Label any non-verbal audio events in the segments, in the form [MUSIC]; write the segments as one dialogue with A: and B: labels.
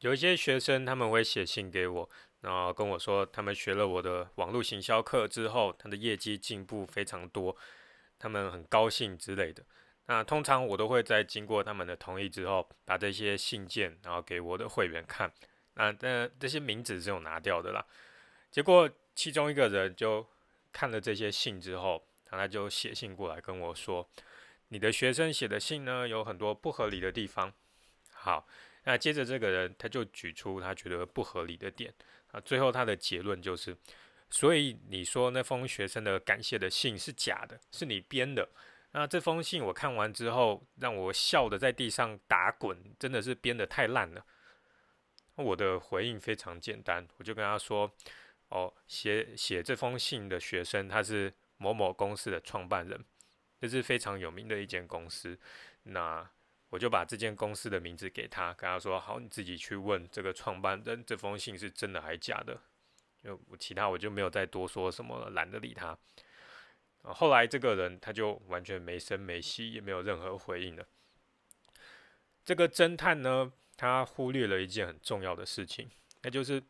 A: 有一些学生他们会写信给我，然后跟我说他们学了我的网络行销课之后，他的业绩进步非常多，他们很高兴之类的。那通常我都会在经过他们的同意之后，把这些信件然后给我的会员看。那那这些名字是有拿掉的啦。结果其中一个人就看了这些信之后，他就写信过来跟我说：“你的学生写的信呢，有很多不合理的地方。”好，那接着这个人他就举出他觉得不合理的点啊，最后他的结论就是：所以你说那封学生的感谢的信是假的，是你编的。那这封信我看完之后，让我笑得在地上打滚，真的是编得太烂了。我的回应非常简单，我就跟他说：“哦，写写这封信的学生他是某某公司的创办人，这是非常有名的一间公司。那我就把这间公司的名字给他，跟他说：好，你自己去问这个创办人，这封信是真的还是假的？就我其他我就没有再多说什么了，懒得理他。”后来这个人他就完全没声没息，也没有任何回应了。这个侦探呢，他忽略了一件很重要的事情，那就是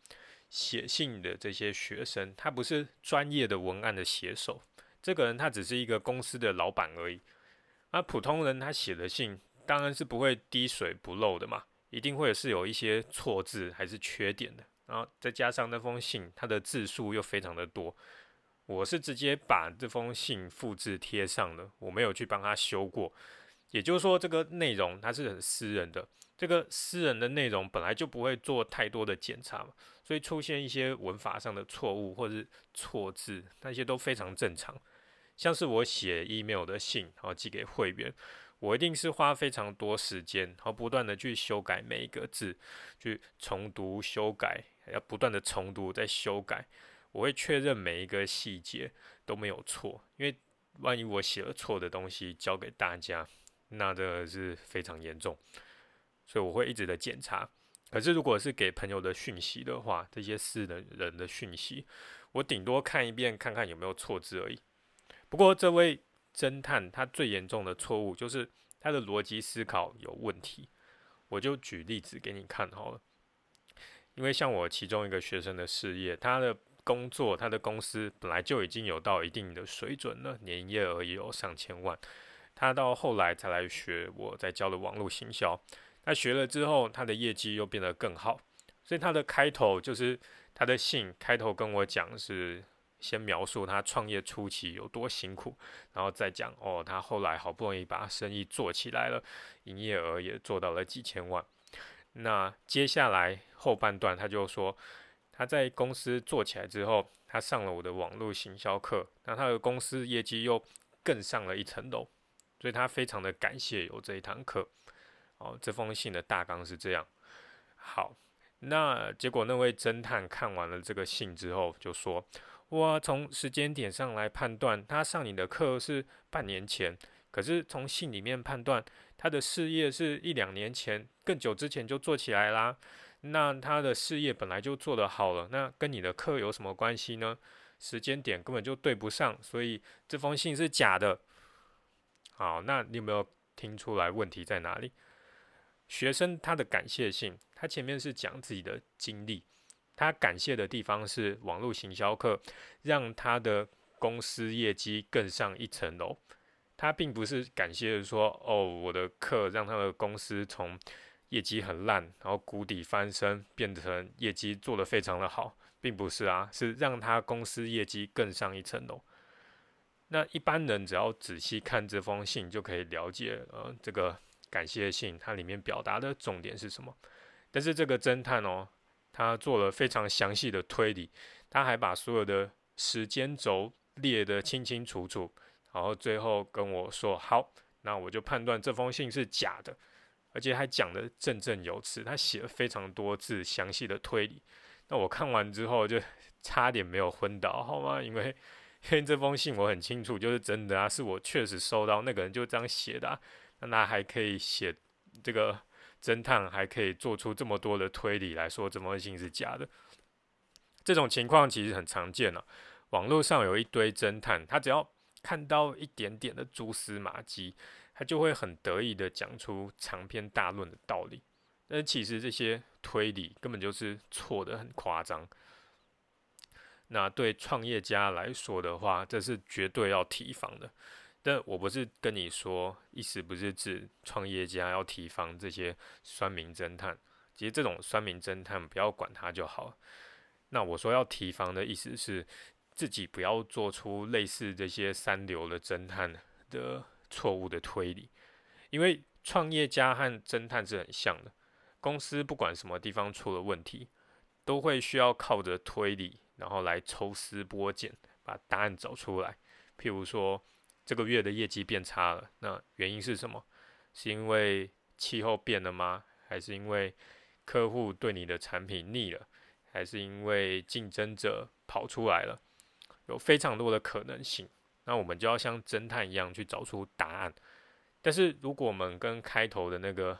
A: 写信的这些学生，他不是专业的文案的写手，这个人他只是一个公司的老板而已。而普通人他写的信，当然是不会滴水不漏的嘛，一定会是有一些错字还是缺点的。然后再加上那封信，它的字数又非常的多。我是直接把这封信复制贴上了，我没有去帮他修过。也就是说，这个内容它是很私人的，这个私人的内容本来就不会做太多的检查嘛，所以出现一些文法上的错误或是错字，那些都非常正常。像是我写 email 的信，然后寄给会员，我一定是花非常多时间，然后不断的去修改每一个字，去重读、修改，要不断的重读再修改。我会确认每一个细节都没有错，因为万一我写了错的东西交给大家，那这个是非常严重，所以我会一直的检查。可是如果是给朋友的讯息的话，这些私人人的讯息，我顶多看一遍看看有没有错字而已。不过这位侦探他最严重的错误就是他的逻辑思考有问题，我就举例子给你看好了。因为像我其中一个学生的事业，他的工作，他的公司本来就已经有到一定的水准了，年营业额也有上千万。他到后来才来学我在教的网络行销，他学了之后，他的业绩又变得更好。所以他的开头就是他的信开头跟我讲是先描述他创业初期有多辛苦，然后再讲哦，他后来好不容易把生意做起来了，营业额也做到了几千万。那接下来后半段他就说。他在公司做起来之后，他上了我的网络行销课，那他的公司业绩又更上了一层楼，所以他非常的感谢有这一堂课。哦，这封信的大纲是这样。好，那结果那位侦探看完了这个信之后，就说：我，从时间点上来判断，他上你的课是半年前，可是从信里面判断，他的事业是一两年前，更久之前就做起来啦。那他的事业本来就做得好了，那跟你的课有什么关系呢？时间点根本就对不上，所以这封信是假的。好，那你有没有听出来问题在哪里？学生他的感谢信，他前面是讲自己的经历，他感谢的地方是网络行销课让他的公司业绩更上一层楼。他并不是感谢说，哦，我的课让他的公司从业绩很烂，然后谷底翻身，变成业绩做得非常的好，并不是啊，是让他公司业绩更上一层楼。那一般人只要仔细看这封信，就可以了解，呃，这个感谢信它里面表达的重点是什么。但是这个侦探哦，他做了非常详细的推理，他还把所有的时间轴列得清清楚楚，然后最后跟我说：“好，那我就判断这封信是假的。”而且还讲的振振有词，他写了非常多字详细的推理。那我看完之后就 [LAUGHS] 差点没有昏倒，好吗？因为因为这封信我很清楚就是真的啊，是我确实收到，那个人就这样写的啊。那他还可以写这个侦探还可以做出这么多的推理来说这封信是假的。这种情况其实很常见了，网络上有一堆侦探，他只要看到一点点的蛛丝马迹。他就会很得意的讲出长篇大论的道理，但其实这些推理根本就是错的，很夸张。那对创业家来说的话，这是绝对要提防的。但我不是跟你说，意思不是指创业家要提防这些酸民侦探。其实这种酸民侦探不要管他就好。那我说要提防的意思是，自己不要做出类似这些三流的侦探的错误的推理，因为创业家和侦探是很像的。公司不管什么地方出了问题，都会需要靠着推理。然后来抽丝剥茧，把答案找出来。譬如说，这个月的业绩变差了，那原因是什么？是因为气候变了吗？还是因为客户对你的产品腻了？还是因为竞争者跑出来了？有非常多的可能性。那我们就要像侦探一样去找出答案。但是如果我们跟开头的那个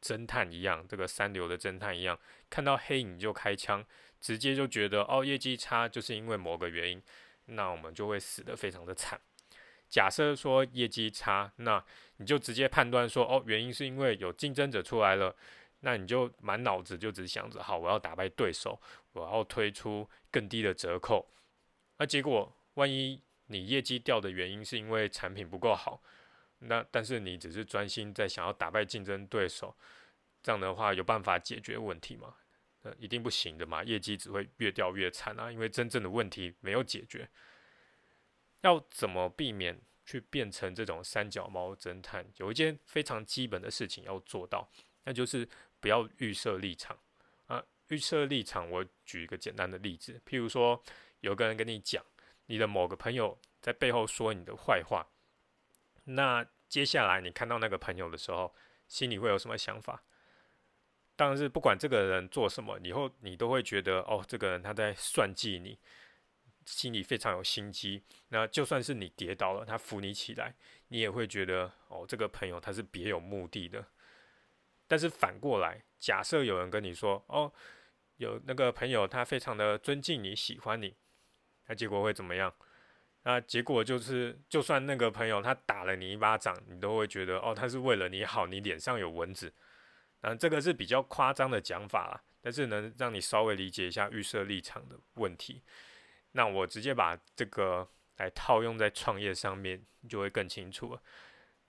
A: 侦探一样，这个三流的侦探一样，看到黑影就开枪。直接就觉得哦，业绩差就是因为某个原因，那我们就会死得非常的惨。假设说业绩差，那你就直接判断说哦，原因是因为有竞争者出来了，那你就满脑子就只想着好，我要打败对手，我要推出更低的折扣。那结果万一你业绩掉的原因是因为产品不够好，那但是你只是专心在想要打败竞争对手，这样的话有办法解决问题吗？呃一定不行的嘛，业绩只会越掉越惨啊！因为真正的问题没有解决。要怎么避免去变成这种三脚猫侦探？有一件非常基本的事情要做到，那就是不要预设立场啊！预设立场，我举一个简单的例子，譬如说，有个人跟你讲，你的某个朋友在背后说你的坏话，那接下来你看到那个朋友的时候，心里会有什么想法？当然是不管这个人做什么，以后你都会觉得哦，这个人他在算计你，心里非常有心机。那就算是你跌倒了，他扶你起来，你也会觉得哦，这个朋友他是别有目的的。但是反过来，假设有人跟你说哦，有那个朋友他非常的尊敬你，喜欢你，那结果会怎么样？那结果就是，就算那个朋友他打了你一巴掌，你都会觉得哦，他是为了你好，你脸上有蚊子。嗯，这个是比较夸张的讲法啦，但是能让你稍微理解一下预设立场的问题。那我直接把这个来套用在创业上面，就会更清楚了。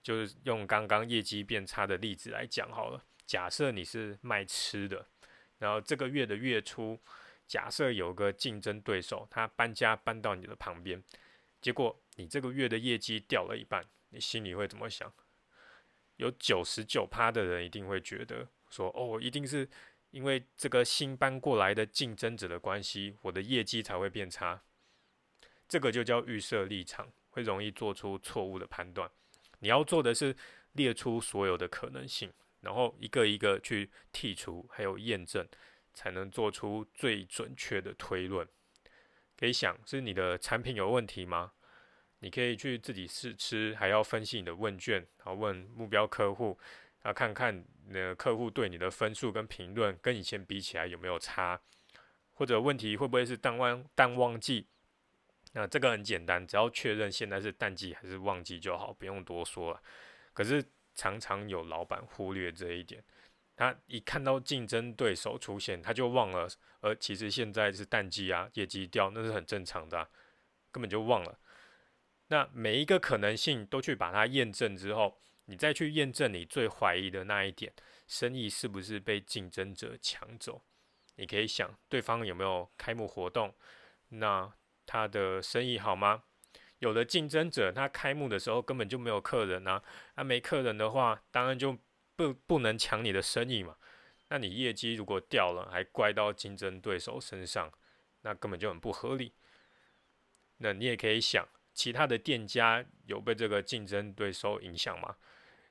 A: 就是用刚刚业绩变差的例子来讲好了。假设你是卖吃的，然后这个月的月初，假设有个竞争对手他搬家搬到你的旁边，结果你这个月的业绩掉了一半，你心里会怎么想？有九十九趴的人一定会觉得说，哦，一定是因为这个新搬过来的竞争者的关系，我的业绩才会变差。这个就叫预设立场，会容易做出错误的判断。你要做的是列出所有的可能性，然后一个一个去剔除，还有验证，才能做出最准确的推论。可以想，是你的产品有问题吗？你可以去自己试吃，还要分析你的问卷，然后问目标客户，然后看看那客户对你的分数跟评论跟以前比起来有没有差，或者问题会不会是淡旺淡旺季？那这个很简单，只要确认现在是淡季还是旺季就好，不用多说了。可是常常有老板忽略这一点，他一看到竞争对手出现，他就忘了，而其实现在是淡季啊，业绩掉那是很正常的，根本就忘了。那每一个可能性都去把它验证之后，你再去验证你最怀疑的那一点，生意是不是被竞争者抢走？你可以想，对方有没有开幕活动？那他的生意好吗？有的竞争者，他开幕的时候根本就没有客人啊，那没客人的话，当然就不不能抢你的生意嘛。那你业绩如果掉了，还怪到竞争对手身上，那根本就很不合理。那你也可以想。其他的店家有被这个竞争对手影响吗？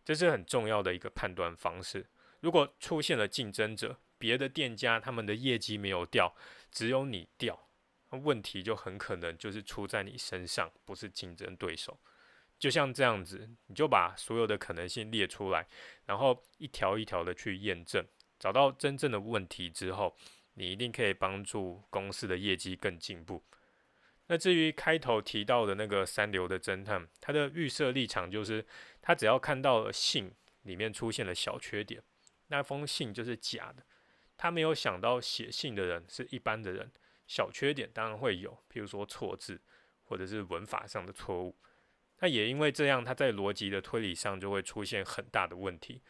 A: 这是很重要的一个判断方式。如果出现了竞争者，别的店家他们的业绩没有掉，只有你掉，那问题就很可能就是出在你身上，不是竞争对手。就像这样子，你就把所有的可能性列出来，然后一条一条的去验证，找到真正的问题之后，你一定可以帮助公司的业绩更进步。那至于开头提到的那个三流的侦探，他的预设立场就是，他只要看到了信里面出现了小缺点，那封信就是假的。他没有想到写信的人是一般的人，小缺点当然会有，譬如说错字或者是文法上的错误。那也因为这样，他在逻辑的推理上就会出现很大的问题。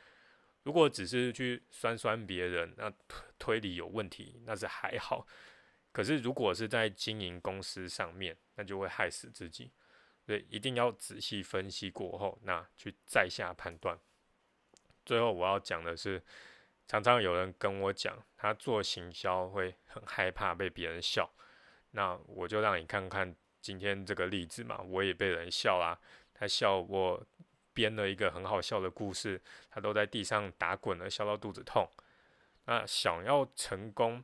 A: 如果只是去酸酸别人，那推理有问题，那是还好。可是如果是在经营公司上面，那就会害死自己。所以一定要仔细分析过后，那去再下判断。最后我要讲的是，常常有人跟我讲，他做行销会很害怕被别人笑。那我就让你看看今天这个例子嘛，我也被人笑啦。他笑我编了一个很好笑的故事，他都在地上打滚了，笑到肚子痛。那想要成功，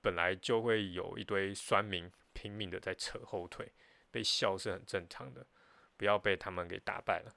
A: 本来就会有一堆酸民拼命的在扯后腿。被笑是很正常的，不要被他们给打败了。